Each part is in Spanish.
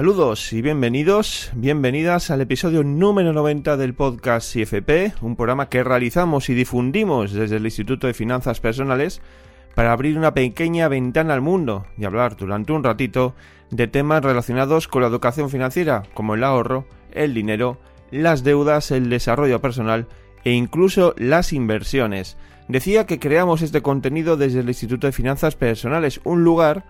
Saludos y bienvenidos, bienvenidas al episodio número 90 del podcast CFP, un programa que realizamos y difundimos desde el Instituto de Finanzas Personales para abrir una pequeña ventana al mundo y hablar durante un ratito de temas relacionados con la educación financiera, como el ahorro, el dinero, las deudas, el desarrollo personal e incluso las inversiones. Decía que creamos este contenido desde el Instituto de Finanzas Personales, un lugar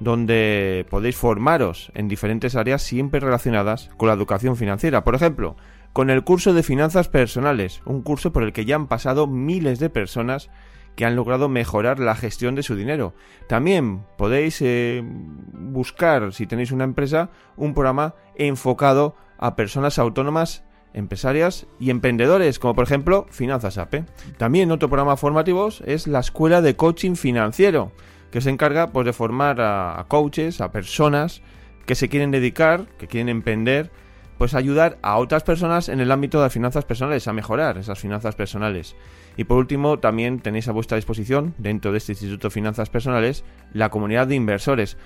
donde podéis formaros en diferentes áreas siempre relacionadas con la educación financiera. Por ejemplo, con el curso de finanzas personales, un curso por el que ya han pasado miles de personas que han logrado mejorar la gestión de su dinero. También podéis eh, buscar, si tenéis una empresa, un programa enfocado a personas autónomas empresarias y emprendedores, como por ejemplo Finanzas APE. También otro programa formativo es la Escuela de Coaching Financiero, que se encarga pues, de formar a, coaches, a personas que se quieren dedicar, que quieren emprender, pues ayudar a otras personas en el ámbito de las finanzas personales, a mejorar esas finanzas personales. Y por último, también tenéis a vuestra disposición, dentro de este Instituto de Finanzas Personales, la comunidad de inversores.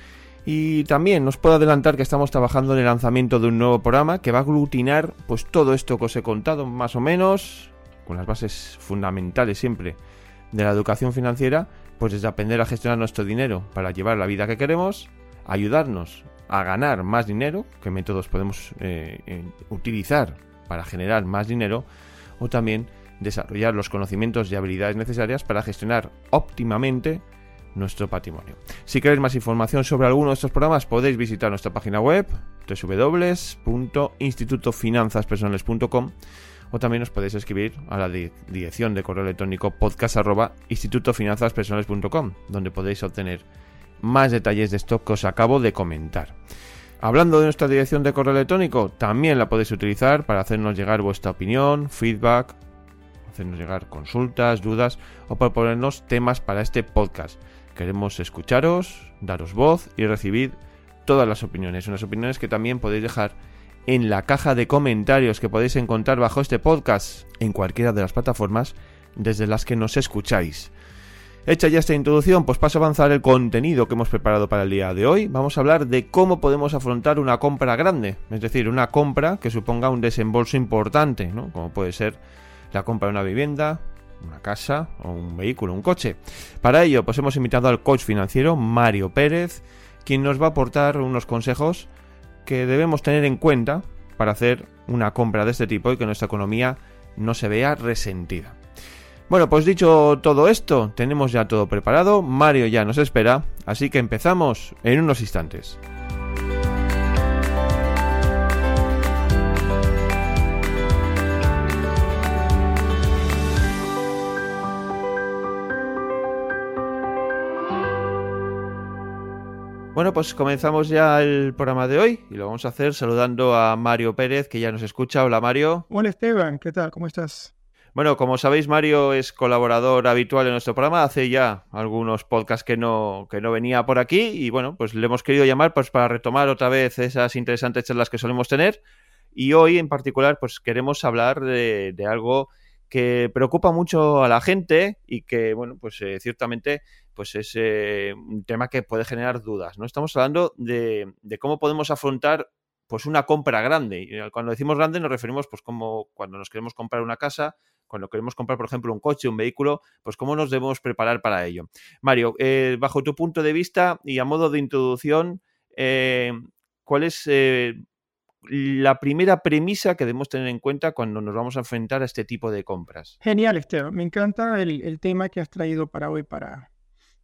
Y también os puedo adelantar que estamos trabajando en el lanzamiento de un nuevo programa que va a aglutinar pues todo esto que os he contado, más o menos, con las bases fundamentales siempre de la educación financiera, pues desde aprender a gestionar nuestro dinero para llevar la vida que queremos, ayudarnos a ganar más dinero, qué métodos podemos eh, utilizar para generar más dinero, o también desarrollar los conocimientos y habilidades necesarias para gestionar óptimamente nuestro patrimonio. Si queréis más información sobre alguno de estos programas, podéis visitar nuestra página web www.institutofinanzaspersonales.com o también os podéis escribir a la dirección de correo electrónico podcast donde podéis obtener más detalles de esto que os acabo de comentar. Hablando de nuestra dirección de correo electrónico, también la podéis utilizar para hacernos llegar vuestra opinión, feedback, hacernos llegar consultas, dudas o proponernos temas para este podcast. Queremos escucharos, daros voz y recibir todas las opiniones, unas opiniones que también podéis dejar en la caja de comentarios que podéis encontrar bajo este podcast en cualquiera de las plataformas desde las que nos escucháis. Hecha ya esta introducción, pues paso a avanzar el contenido que hemos preparado para el día de hoy. Vamos a hablar de cómo podemos afrontar una compra grande, es decir, una compra que suponga un desembolso importante, ¿no? Como puede ser la compra de una vivienda, una casa o un vehículo, un coche. Para ello, pues hemos invitado al coach financiero Mario Pérez, quien nos va a aportar unos consejos que debemos tener en cuenta para hacer una compra de este tipo y que nuestra economía no se vea resentida. Bueno, pues dicho todo esto, tenemos ya todo preparado, Mario ya nos espera, así que empezamos en unos instantes. Bueno, pues comenzamos ya el programa de hoy y lo vamos a hacer saludando a Mario Pérez, que ya nos escucha. Hola Mario. Hola Esteban, ¿qué tal? ¿Cómo estás? Bueno, como sabéis, Mario es colaborador habitual en nuestro programa. Hace ya algunos podcasts que no, que no venía por aquí y bueno, pues le hemos querido llamar pues para retomar otra vez esas interesantes charlas que solemos tener. Y hoy en particular pues queremos hablar de, de algo que preocupa mucho a la gente y que, bueno, pues eh, ciertamente pues es eh, un tema que puede generar dudas, ¿no? Estamos hablando de, cómo podemos afrontar pues una compra grande. Eh, cuando decimos grande nos referimos pues como cuando nos queremos comprar una casa, cuando queremos comprar, por ejemplo, un coche, un vehículo, pues cómo nos debemos preparar para ello. Mario, bajo tu punto de vista y a modo de introducción, ¿cuál es la primera premisa que debemos tener en cuenta cuando nos vamos a enfrentar a este tipo de compras? Genial, Esteban. Me encanta el, el tema que has traído para hoy para,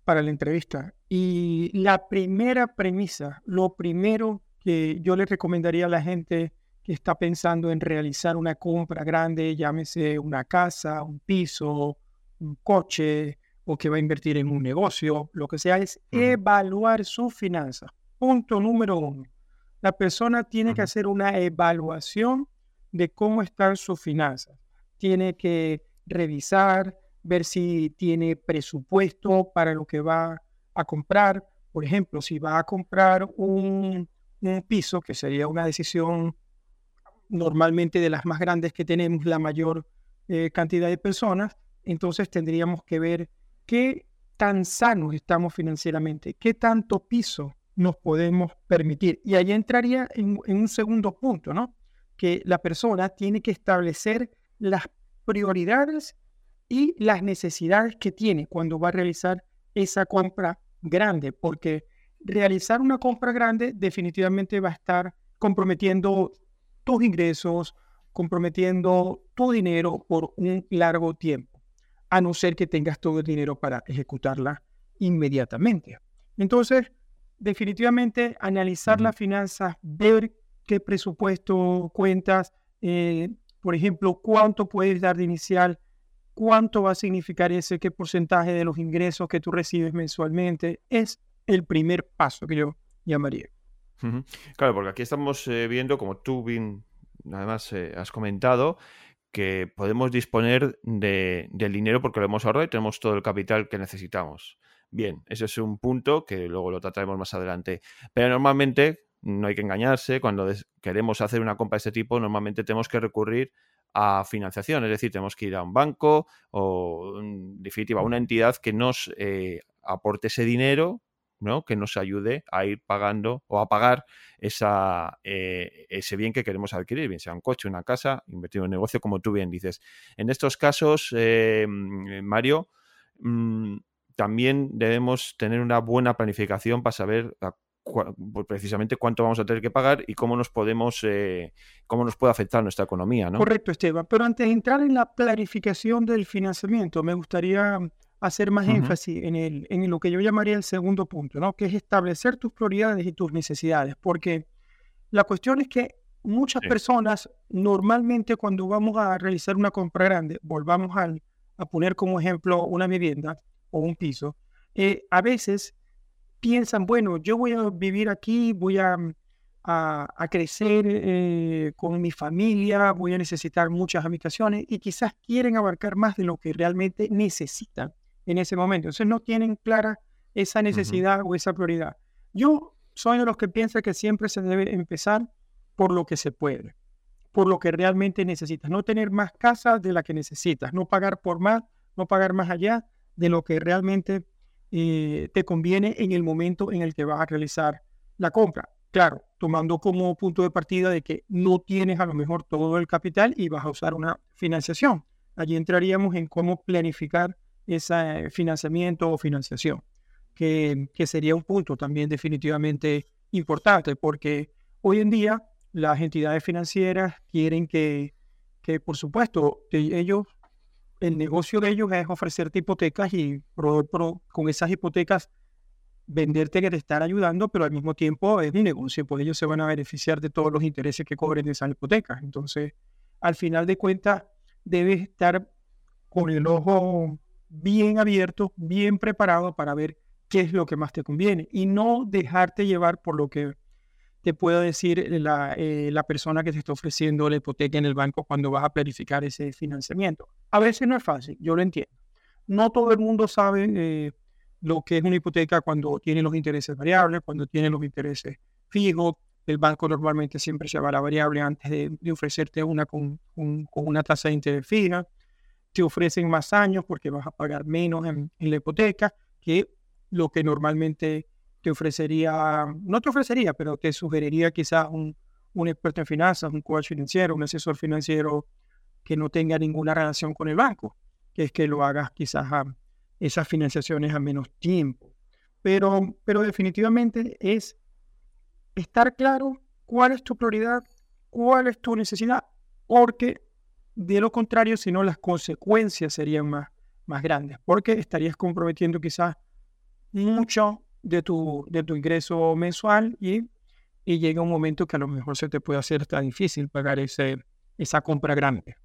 para la entrevista. Y la primera premisa, lo primero que yo le recomendaría a la gente que está pensando en realizar una compra grande, llámese una casa, un piso, un coche o que va a invertir en un negocio, lo que sea, es evaluar su finanza. Punto número uno. La persona tiene que hacer una evaluación de cómo están sus finanzas. Tiene que revisar, ver si tiene presupuesto para lo que va a comprar. Por ejemplo, si va a comprar un, piso, que sería una decisión normalmente de las más grandes que tenemos, la mayor eh, cantidad de personas, entonces tendríamos que ver qué tan sanos estamos financieramente, qué tanto piso nos podemos permitir. Y ahí entraría en, un segundo punto, ¿no? Que la persona tiene que establecer las prioridades y las necesidades que tiene cuando va a realizar esa compra grande, porque realizar una compra grande definitivamente va a estar comprometiendo tus ingresos, comprometiendo tu dinero por un largo tiempo, a no ser que tengas todo el dinero para ejecutarla inmediatamente. Entonces, definitivamente analizar las finanzas, ver qué presupuesto cuentas, eh, por ejemplo, cuánto puedes dar de inicial, cuánto va a significar ese, qué porcentaje de los ingresos que tú recibes mensualmente, es el primer paso que yo llamaría. Claro, porque aquí estamos eh, viendo, como tú bien además eh, has comentado, que podemos disponer de, del dinero porque lo hemos ahorrado y tenemos todo el capital que necesitamos. Bien, ese es un punto que luego lo trataremos más adelante. Pero normalmente, no hay que engañarse, cuando queremos hacer una compra de este tipo, normalmente tenemos que recurrir a financiación, es decir, tenemos que ir a un banco o, en definitiva, a una entidad que nos eh, aporte ese dinero ¿no? que nos ayude a ir pagando o a pagar esa, eh, ese bien que queremos adquirir, bien sea un coche, una casa, invertir en un negocio, como tú bien dices. En estos casos, eh, Mario, mm, también debemos tener una buena planificación para saber pues, precisamente cuánto vamos a tener que pagar y cómo nos podemos, eh, cómo nos puede afectar nuestra economía, ¿no? Correcto, Esteban. Pero antes de entrar en la planificación del financiamiento, me gustaría hacer más énfasis en, el, en lo que yo llamaría el segundo punto, ¿no? Que es establecer tus prioridades y tus necesidades, porque la cuestión es que muchas personas normalmente cuando vamos a realizar una compra grande, volvamos a poner como ejemplo una vivienda o un piso, eh, a veces piensan, bueno, yo voy a vivir aquí, voy a, a, crecer eh, con mi familia, voy a necesitar muchas habitaciones y quizás quieren abarcar más de lo que realmente necesitan en ese momento. Entonces no tienen clara esa necesidad o esa prioridad. Yo soy de los que piensa que siempre se debe empezar por lo que se puede, por lo que realmente necesitas. No tener más casas de la que necesitas, no pagar por más, no pagar más allá de lo que realmente eh, te conviene en el momento en el que vas a realizar la compra. Claro, tomando como punto de partida de que no tienes a lo mejor todo el capital y vas a usar una financiación. Allí entraríamos en cómo planificar ese financiamiento o financiación, que, que sería un punto también definitivamente importante, porque hoy en día las entidades financieras quieren que, que por supuesto, ellos, el negocio de ellos es ofrecerte hipotecas y con esas hipotecas venderte que te están ayudando, pero al mismo tiempo es mi negocio, pues ellos se van a beneficiar de todos los intereses que cobren de esas hipotecas. Entonces, al final de cuentas, debes estar con el ojo bien abierto, bien preparado para ver qué es lo que más te conviene y no dejarte llevar por lo que te pueda decir la, eh, la persona que te está ofreciendo la hipoteca en el banco cuando vas a planificar ese financiamiento. A veces no es fácil, yo lo entiendo. No todo el mundo sabe eh, lo que es una hipoteca cuando tiene los intereses variables, cuando tiene los intereses fijos. El banco normalmente siempre se va la variable antes de, ofrecerte una con, una tasa de interés fija te ofrecen más años porque vas a pagar menos en, la hipoteca que lo que normalmente te ofrecería, no te ofrecería, pero te sugeriría quizás un, un experto en finanzas, un coach financiero, un asesor financiero que no tenga ninguna relación con el banco, que es que lo hagas quizás a esas financiaciones a menos tiempo. Pero, pero definitivamente es estar claro cuál es tu prioridad, cuál es tu necesidad, porque de lo contrario, si no, las consecuencias serían más, más grandes, porque estarías comprometiendo quizás mucho de tu, de tu ingreso mensual y, y llega un momento que a lo mejor se te puede hacer tan difícil pagar ese, esa compra grande.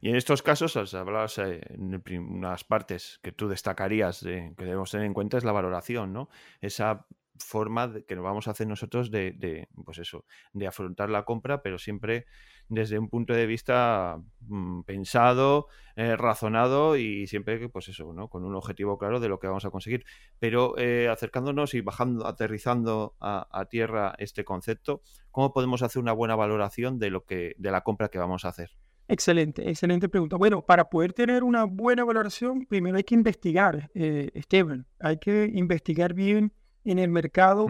Y en estos casos, hablabas eh, en unas partes que tú destacarías que debemos tener en cuenta es la valoración, ¿no? Esa forma que nos vamos a hacer nosotros de, de, pues eso, de afrontar la compra, pero siempre desde un punto de vista mm, pensado, eh, razonado y siempre, pues eso, ¿no? Con un objetivo claro de lo que vamos a conseguir. Pero eh, acercándonos y bajando, aterrizando a, tierra este concepto, ¿cómo podemos hacer una buena valoración de lo que, de la compra que vamos a hacer? Excelente, excelente pregunta. Bueno, para poder tener una buena valoración, primero hay que investigar, eh, Esteban. Hay que investigar bien en el mercado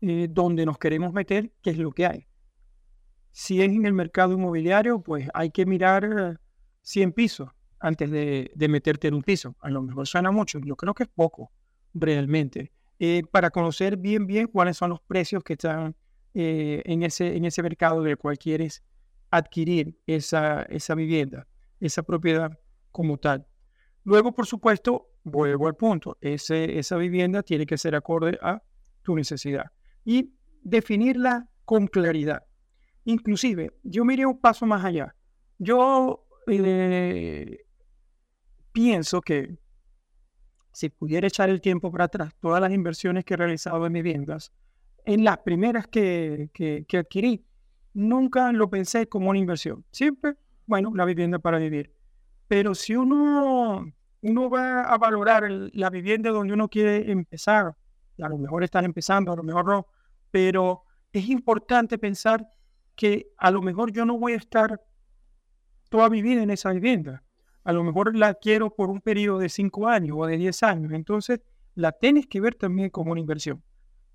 eh, donde nos queremos meter, qué es lo que hay. Si es en el mercado inmobiliario, pues hay que mirar 100 pisos antes de, meterte en un piso. A lo mejor suena mucho, yo creo que es poco realmente. Eh, para conocer bien, bien cuáles son los precios que están eh, en, ese, en ese mercado del cual quieres adquirir esa, esa vivienda, esa propiedad como tal. Luego, por supuesto, vuelvo al punto, ese, esa vivienda tiene que ser acorde a tu necesidad y definirla con claridad. Inclusive, yo miré un paso más allá. Yo eh, pienso que si pudiera echar el tiempo para atrás, todas las inversiones que he realizado en viviendas, en las primeras que, que, que adquirí, nunca lo pensé como una inversión. Siempre, bueno, la vivienda para vivir. Pero si uno, uno va a valorar la vivienda donde uno quiere empezar, a lo mejor están empezando, a lo mejor no, pero es importante pensar que a lo mejor yo no voy a estar toda mi vida en esa vivienda. A lo mejor la quiero por un periodo de 5 años o de 10 años. Entonces, la tienes que ver también como una inversión.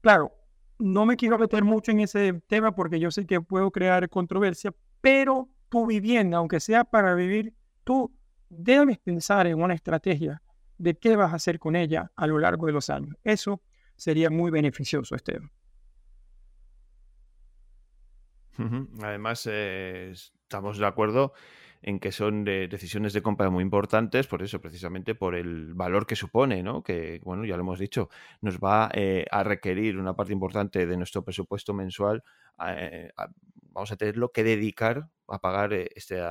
Claro, no me quiero meter mucho en ese tema porque yo sé que puedo crear controversia, pero tu vivienda, aunque sea para vivir, tú debes pensar en una estrategia de qué vas a hacer con ella a lo largo de los años. Eso sería muy beneficioso, Esteban. Además, eh, estamos de acuerdo en que son decisiones de compra muy importantes, por eso, precisamente por el valor que supone, ¿no? Que, bueno, ya lo hemos dicho, nos va eh, a requerir una parte importante de nuestro presupuesto mensual. Eh, vamos a tenerlo que dedicar a pagar este,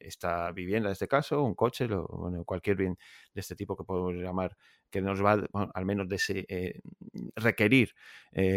esta vivienda, en este caso, un coche, bueno, cualquier bien de este tipo que podemos llamar, que nos va al menos de requerir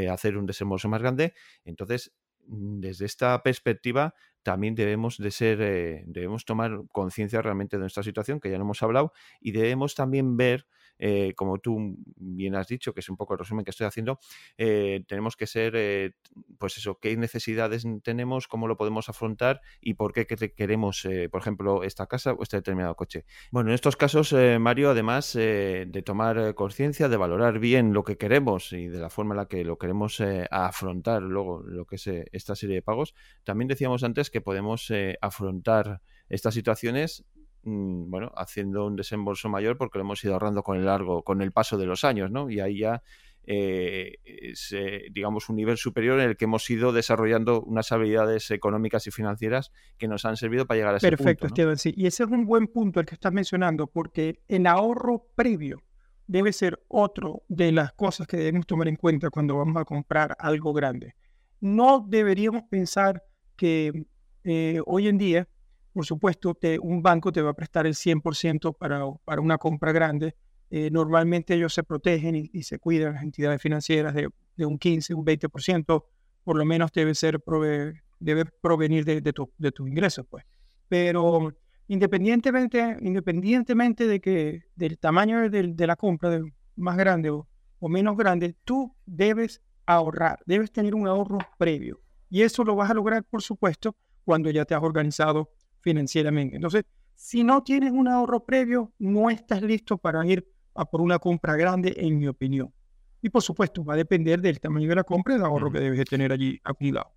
hacer un desembolso más grande. Entonces, desde esta perspectiva también debemos de ser, eh, debemos tomar conciencia realmente de nuestra situación, que ya no hemos hablado, y debemos también ver eh, como tú bien has dicho, que es un poco el resumen que estoy haciendo, eh, tenemos que ser, eh, pues eso, qué necesidades tenemos, cómo lo podemos afrontar y por qué queremos, por ejemplo, esta casa o este determinado coche. Bueno, en estos casos, Mario, además de tomar conciencia, de valorar bien lo que queremos y de la forma en la que lo queremos afrontar luego lo que es esta serie de pagos, también decíamos antes que podemos afrontar estas situaciones bueno, haciendo un desembolso mayor porque lo hemos ido ahorrando con el largo, con el paso de los años, ¿no? Y ahí ya eh, es, eh, digamos, un nivel superior en el que hemos ido desarrollando unas habilidades económicas y financieras que nos han servido para llegar a ese punto. Perfecto, Esteban, sí. Y ese es un buen punto el que estás mencionando, porque el ahorro previo debe ser otro de las cosas que debemos tomar en cuenta cuando vamos a comprar algo grande. No deberíamos pensar que eh, hoy en día por supuesto, un banco te va a prestar el 100% para, para una compra grande. Eh, normalmente ellos se protegen y, se cuidan las entidades financieras de, un 15, un 20%, por lo menos debe, ser debe provenir de, de tus tu ingresos. Pues. Pero independientemente, independientemente de que, del tamaño de, la compra, de más grande o menos grande, tú debes ahorrar, debes tener un ahorro previo. Y eso lo vas a lograr, por supuesto, cuando ya te has organizado financieramente. Entonces, si no tienes un ahorro previo, no estás listo para ir a por una compra grande, en mi opinión. Y por supuesto, va a depender del tamaño de la compra y el ahorro que debes de tener allí acumulado.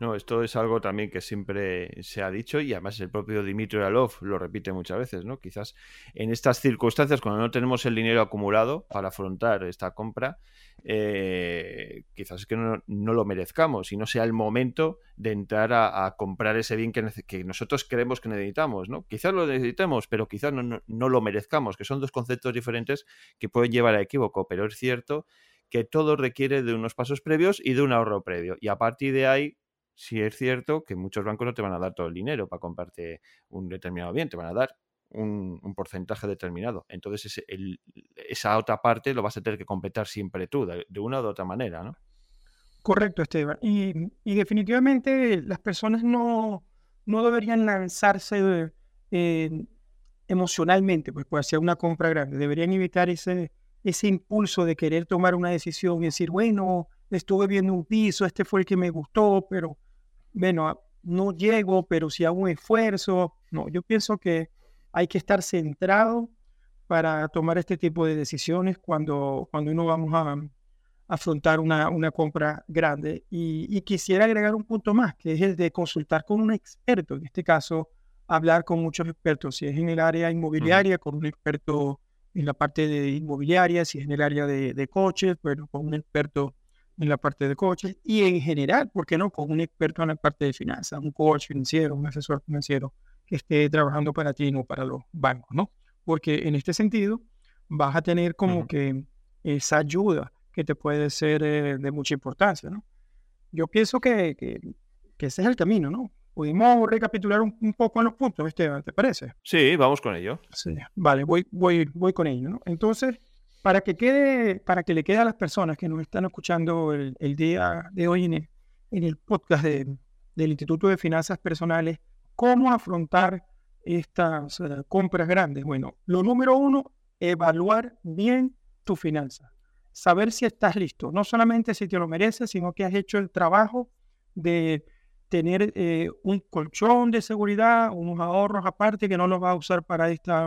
No, esto es algo también que siempre se ha dicho y además el propio Dimitri Alov lo repite muchas veces, ¿no? Quizás en estas circunstancias, cuando no tenemos el dinero acumulado para afrontar esta compra, eh, quizás es que no, lo merezcamos y no sea el momento de entrar a, comprar ese bien que, nosotros creemos que necesitamos, ¿no? Quizás lo necesitemos, pero quizás no, no, lo merezcamos, que son dos conceptos diferentes que pueden llevar a equívoco, pero es cierto que todo requiere de unos pasos previos y de un ahorro previo. Y a partir de ahí, sí es cierto que muchos bancos no te van a dar todo el dinero para comprarte un determinado bien, te van a dar un, porcentaje determinado. Entonces, esa otra parte lo vas a tener que completar siempre tú, de, una u otra manera, ¿no? Correcto, Esteban. Y, definitivamente las personas no, no deberían lanzarse eh, emocionalmente pues, pues, hacia una compra grande. Deberían evitar ese, ese impulso de querer tomar una decisión y decir, bueno, estuve viendo un piso, este fue el que me gustó, pero bueno, no llego, pero si hago un esfuerzo. No, yo pienso que hay que estar centrado para tomar este tipo de decisiones cuando, cuando uno vamos a, afrontar una, una compra grande. Y, quisiera agregar un punto más, que es el de consultar con un experto, en este caso, hablar con muchos expertos, si es en el área inmobiliaria, con un experto en la parte de inmobiliaria, si es en el área de, de coches, bueno, con un experto en la parte de coches y en general, ¿por qué no? Con un experto en la parte de finanzas, un coach financiero, un asesor financiero que esté trabajando para ti, no para los bancos, ¿no? Porque en este sentido vas a tener como que esa ayuda que te puede ser eh, de mucha importancia, ¿no? Yo pienso que, que, ese es el camino, ¿no? Pudimos recapitular un, poco en los puntos, Esteban, ¿te parece? Sí, vamos con ello. Sí, vale, voy, voy, voy con ello, ¿no? Entonces, para que quede, para que le quede a las personas que nos están escuchando el, día de hoy en el, en el podcast del Instituto de Finanzas Personales, cómo afrontar estas eh, compras grandes. Bueno, lo número uno, evaluar bien tu finanza. Saber si estás listo, no solamente si te lo mereces, sino que has hecho el trabajo de tener eh, un colchón de seguridad, unos ahorros aparte que no los vas a usar para esta,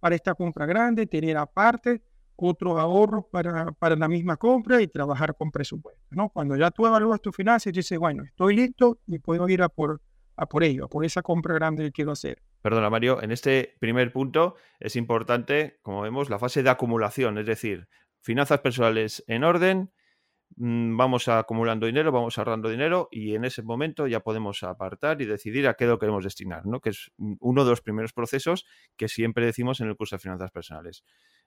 para esta compra grande, tener aparte otros ahorros para, para, la misma compra y trabajar con presupuesto. ¿no? Cuando ya tú evalúas tu finanzas y dices, bueno, estoy listo y puedo ir a por, a por ello, a por esa compra grande que quiero hacer. Perdona, Mario, en este primer punto es importante, como vemos, la fase de acumulación, es decir, finanzas personales en orden, mm, vamos acumulando dinero, vamos ahorrando dinero y en ese momento ya podemos apartar y decidir a qué lo queremos destinar, ¿no? que es uno de los primeros procesos que siempre decimos en el curso de finanzas personales.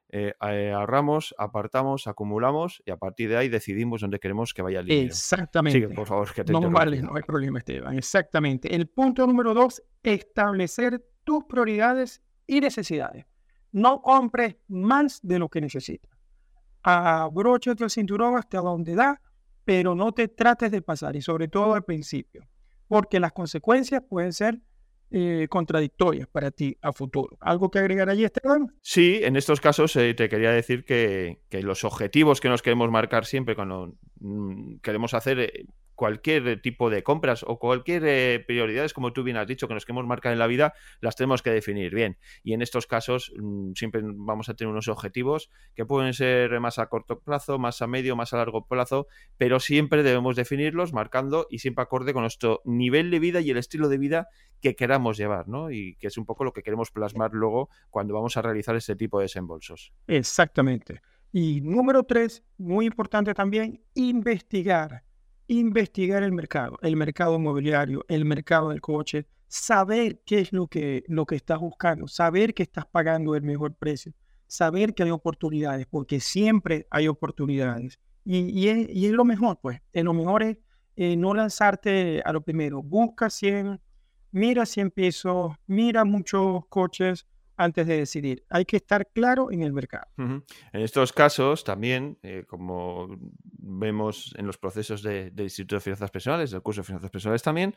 Eh, eh, ahorramos, apartamos, acumulamos y a partir de ahí decidimos dónde queremos que vaya el dinero. Exactamente. por favor, que te No vale, no hay problema, Esteban. Exactamente. El punto número dos, establecer tus prioridades y necesidades. No compres más de lo que necesitas. Abróchate el cinturón hasta donde da, pero no te trates de pasar y sobre todo al principio, porque las consecuencias pueden ser eh, contradictorias para ti a futuro. ¿Algo que agregar allí, Esteban? Sí, en estos casos eh, te quería decir que, los objetivos que nos queremos marcar siempre cuando mm, queremos hacer eh, cualquier tipo de compras o cualquier eh, prioridades, como tú bien has dicho, que nos queremos marcar en la vida, las tenemos que definir bien. Y en estos casos mm, siempre vamos a tener unos objetivos que pueden ser más a corto plazo, más a medio, más a largo plazo, pero siempre debemos definirlos marcando y siempre acorde con nuestro nivel de vida y el estilo de vida que queramos llevar, ¿no? Y que es un poco lo que queremos plasmar luego cuando vamos a realizar este tipo de desembolsos. Exactamente. Y número tres, muy importante también, investigar investigar el mercado, el mercado inmobiliario, el mercado del coche, saber qué es lo que, lo que estás buscando, saber que estás pagando el mejor precio, saber que hay oportunidades, porque siempre hay oportunidades. Y, es, lo mejor, pues, lo mejor es eh, no lanzarte a lo primero, busca 100, mira 100 pesos, mira muchos coches, antes de decidir. Hay que estar claro en el mercado. En estos casos también, eh, como vemos en los procesos del Instituto de Finanzas Personales, del curso de Finanzas Personales también,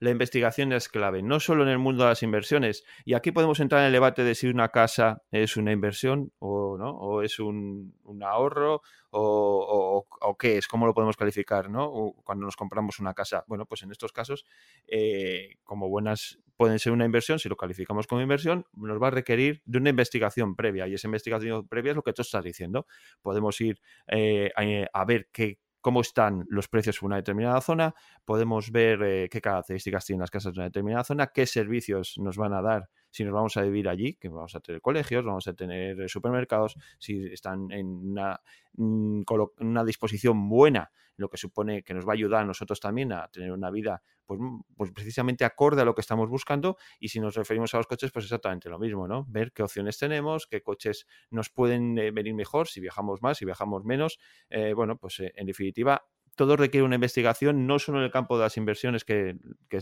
la investigación es clave, no solo en el mundo de las inversiones. Y aquí podemos entrar en el debate de si una casa es una inversión o no, o es un, ahorro, o, qué es, cómo lo podemos calificar, ¿no? cuando nos compramos una casa. Bueno, pues en estos casos, eh, como buenas pueden ser una inversión, si lo calificamos como inversión, nos va a requerir de una investigación previa. Y esa investigación previa es lo que tú estás diciendo. Podemos ir eh, a ver qué cómo están los precios en una determinada zona, podemos ver eh, qué características tienen las casas de una determinada zona, qué servicios nos van a dar si nos vamos a vivir allí, que vamos a tener colegios, vamos a tener supermercados, si están en una, mm, una disposición buena, lo que supone que nos va a ayudar a nosotros también a tener una vida pues, mm, pues, precisamente acorde a lo que estamos buscando y si nos referimos a los coches, pues exactamente lo mismo, ¿no? Ver qué opciones tenemos, qué coches nos pueden eh, venir mejor, si viajamos más, si viajamos menos, eh, bueno, pues en definitiva todo requiere una investigación, no solo en el campo de las inversiones, que,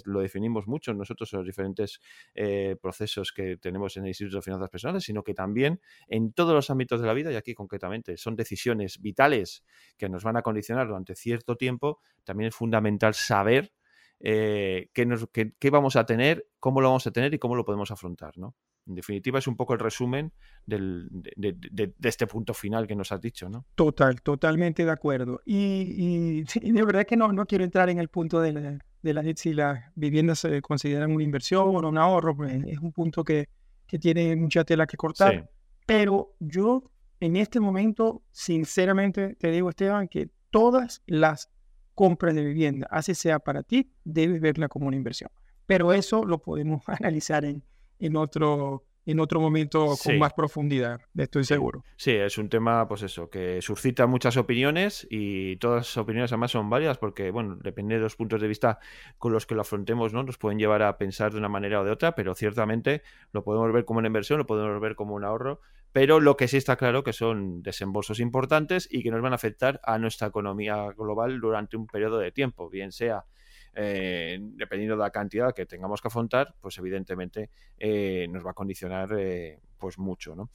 lo definimos mucho nosotros en los diferentes eh, procesos que tenemos en el Instituto de Finanzas Personales, sino que también en todos los ámbitos de la vida, y aquí concretamente son decisiones vitales que nos van a condicionar durante cierto tiempo, también es fundamental saber eh, qué, vamos a tener, cómo lo vamos a tener y cómo lo podemos afrontar, ¿no? En definitiva, es un poco el resumen de, este punto final que nos has dicho, ¿no? Total, totalmente de acuerdo. Y, de verdad que no, no quiero entrar en el punto de la, de si las viviendas se consideran una inversión o un ahorro, pues es un punto que, que tiene mucha tela que cortar. Pero yo en este momento, sinceramente, te digo, Esteban, que todas las compras de vivienda, así sea para ti, debes verla como una inversión. Pero eso lo podemos analizar en, en otro en otro momento con más profundidad, estoy seguro. Sí, es un tema, pues eso, que suscita muchas opiniones y todas las opiniones además son válidas porque, bueno, depende de los puntos de vista con los que lo afrontemos, ¿no? Nos pueden llevar a pensar de una manera o de otra, pero ciertamente lo podemos ver como una inversión, lo podemos ver como un ahorro, pero lo que sí está claro que son desembolsos importantes y que nos van a afectar a nuestra economía global durante un periodo de tiempo, bien sea eh, dependiendo de la cantidad que tengamos que afrontar, pues evidentemente eh, nos va a condicionar eh, pues mucho. ¿no?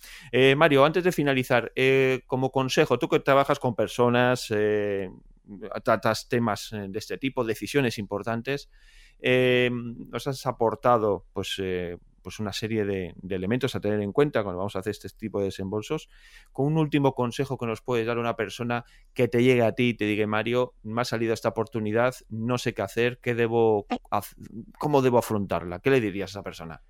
Mario, antes de finalizar, como consejo, tú que trabajas con personas, tratas temas de este tipo, decisiones importantes, nos has aportado pues pues una serie de, elementos a tener en cuenta cuando vamos a hacer este tipo de desembolsos. Con un último consejo que nos puedes dar a una persona que te llegue a ti y te diga, Mario, me ha salido esta oportunidad, no sé qué hacer, qué debo, cómo debo afrontarla. ¿Qué le dirías a esa persona?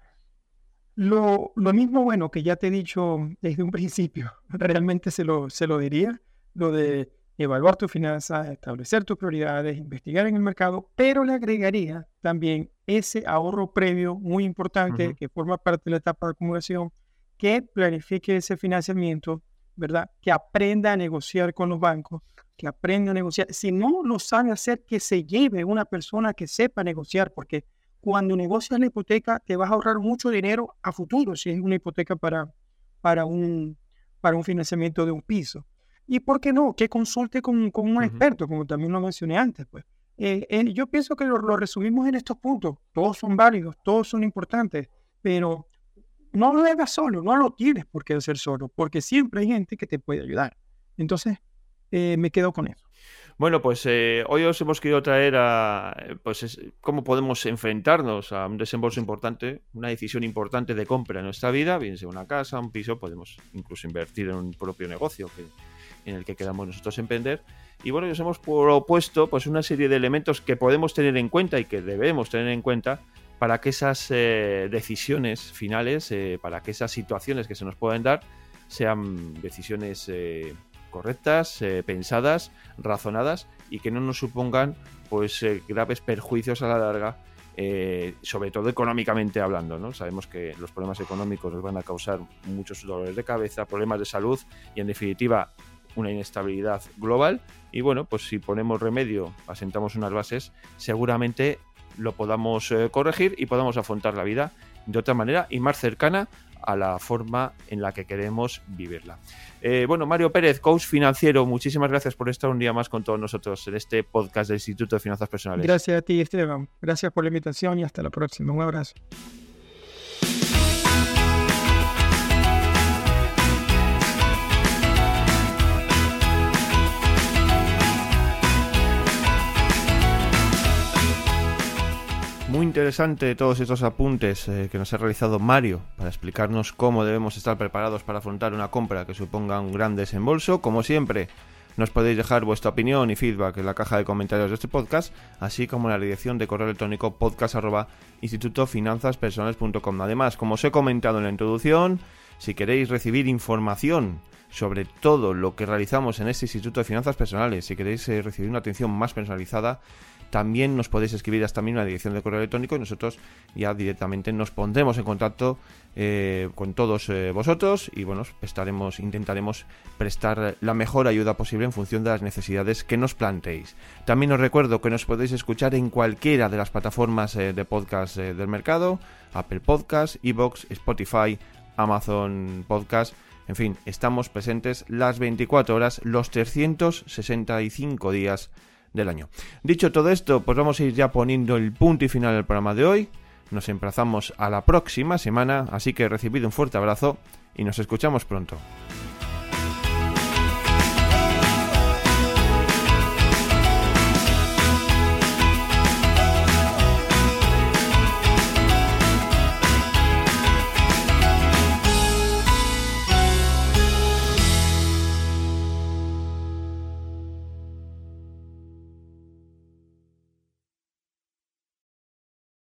Lo, lo, mismo, bueno, que ya te he dicho desde un principio, realmente se lo, se lo diría, lo de evaluar tus finanzas, establecer tus prioridades, investigar en el mercado, pero le agregaría también ese ahorro previo muy importante que forma parte de la etapa de acumulación, que planifique ese financiamiento, ¿verdad? Que aprenda a negociar con los bancos, que aprenda a negociar. Si no lo sabe hacer, que se lleve una persona que sepa negociar, porque cuando negocias la hipoteca te vas a ahorrar mucho dinero a futuro si es una hipoteca para, para, un, para un financiamiento de un piso. Y por qué no, que consulte con, con un experto, como también lo mencioné antes. Pues. Eh, eh, yo pienso que lo, resumimos en estos puntos. Todos son válidos, todos son importantes, pero no lo hagas solo, no lo tienes por qué hacer solo, porque siempre hay gente que te puede ayudar. Entonces, eh, me quedo con eso. Bueno, pues hoy os hemos querido traer a pues cómo podemos enfrentarnos a un desembolso importante, una decisión importante de compra en nuestra vida, bien sea una casa, un piso, podemos incluso invertir en un propio negocio que en el que quedamos nosotros emprender. Y bueno, nos hemos propuesto pues una serie de elementos que podemos tener en cuenta y que debemos tener en cuenta para que esas eh, decisiones finales, eh, para que esas situaciones que se nos pueden dar, sean decisiones eh, correctas, pensadas, razonadas y que no nos supongan pues graves perjuicios a la larga sobre todo económicamente hablando, ¿no? Sabemos que los problemas económicos nos van a causar muchos dolores de cabeza, problemas de salud y en definitiva una inestabilidad global y bueno, pues si ponemos remedio, asentamos unas bases, seguramente lo podamos eh, corregir y podamos afrontar la vida de otra manera y más cercana a la forma en la que queremos vivirla. Eh, bueno, Mario Pérez, coach financiero, muchísimas gracias por estar un día más con todos nosotros en este podcast del Instituto de Finanzas Personales. Gracias a ti, Esteban. Gracias por la invitación y hasta la próxima. Un abrazo. Muy interesante todos estos apuntes eh, que nos ha realizado Mario para explicarnos cómo debemos estar preparados para afrontar una compra que suponga un gran desembolso. Como siempre, nos podéis dejar vuestra opinión y feedback en la caja de comentarios de este podcast, así como en la dirección de correo electrónico podcast Además, como os he comentado en la introducción, si queréis recibir información sobre todo lo que realizamos en este Instituto de Finanzas Personales, si queréis eh, recibir una atención más personalizada, también nos podéis escribir hasta misma dirección de correo electrónico y nosotros ya directamente nos pondremos en contacto eh, con todos eh, vosotros y bueno, estaremos, intentaremos prestar la mejor ayuda posible en función de las necesidades que nos planteéis. También os recuerdo que nos podéis escuchar en cualquiera de las plataformas eh, de podcast del mercado, Apple Podcast, Evox, Spotify, Amazon Podcast. En fin, estamos presentes las 24 horas, los 365 días del año. Dicho todo esto, pues vamos a ir ya poniendo el punto y final del programa de hoy. Nos emplazamos a la próxima semana, así que recibido un fuerte abrazo y nos escuchamos pronto.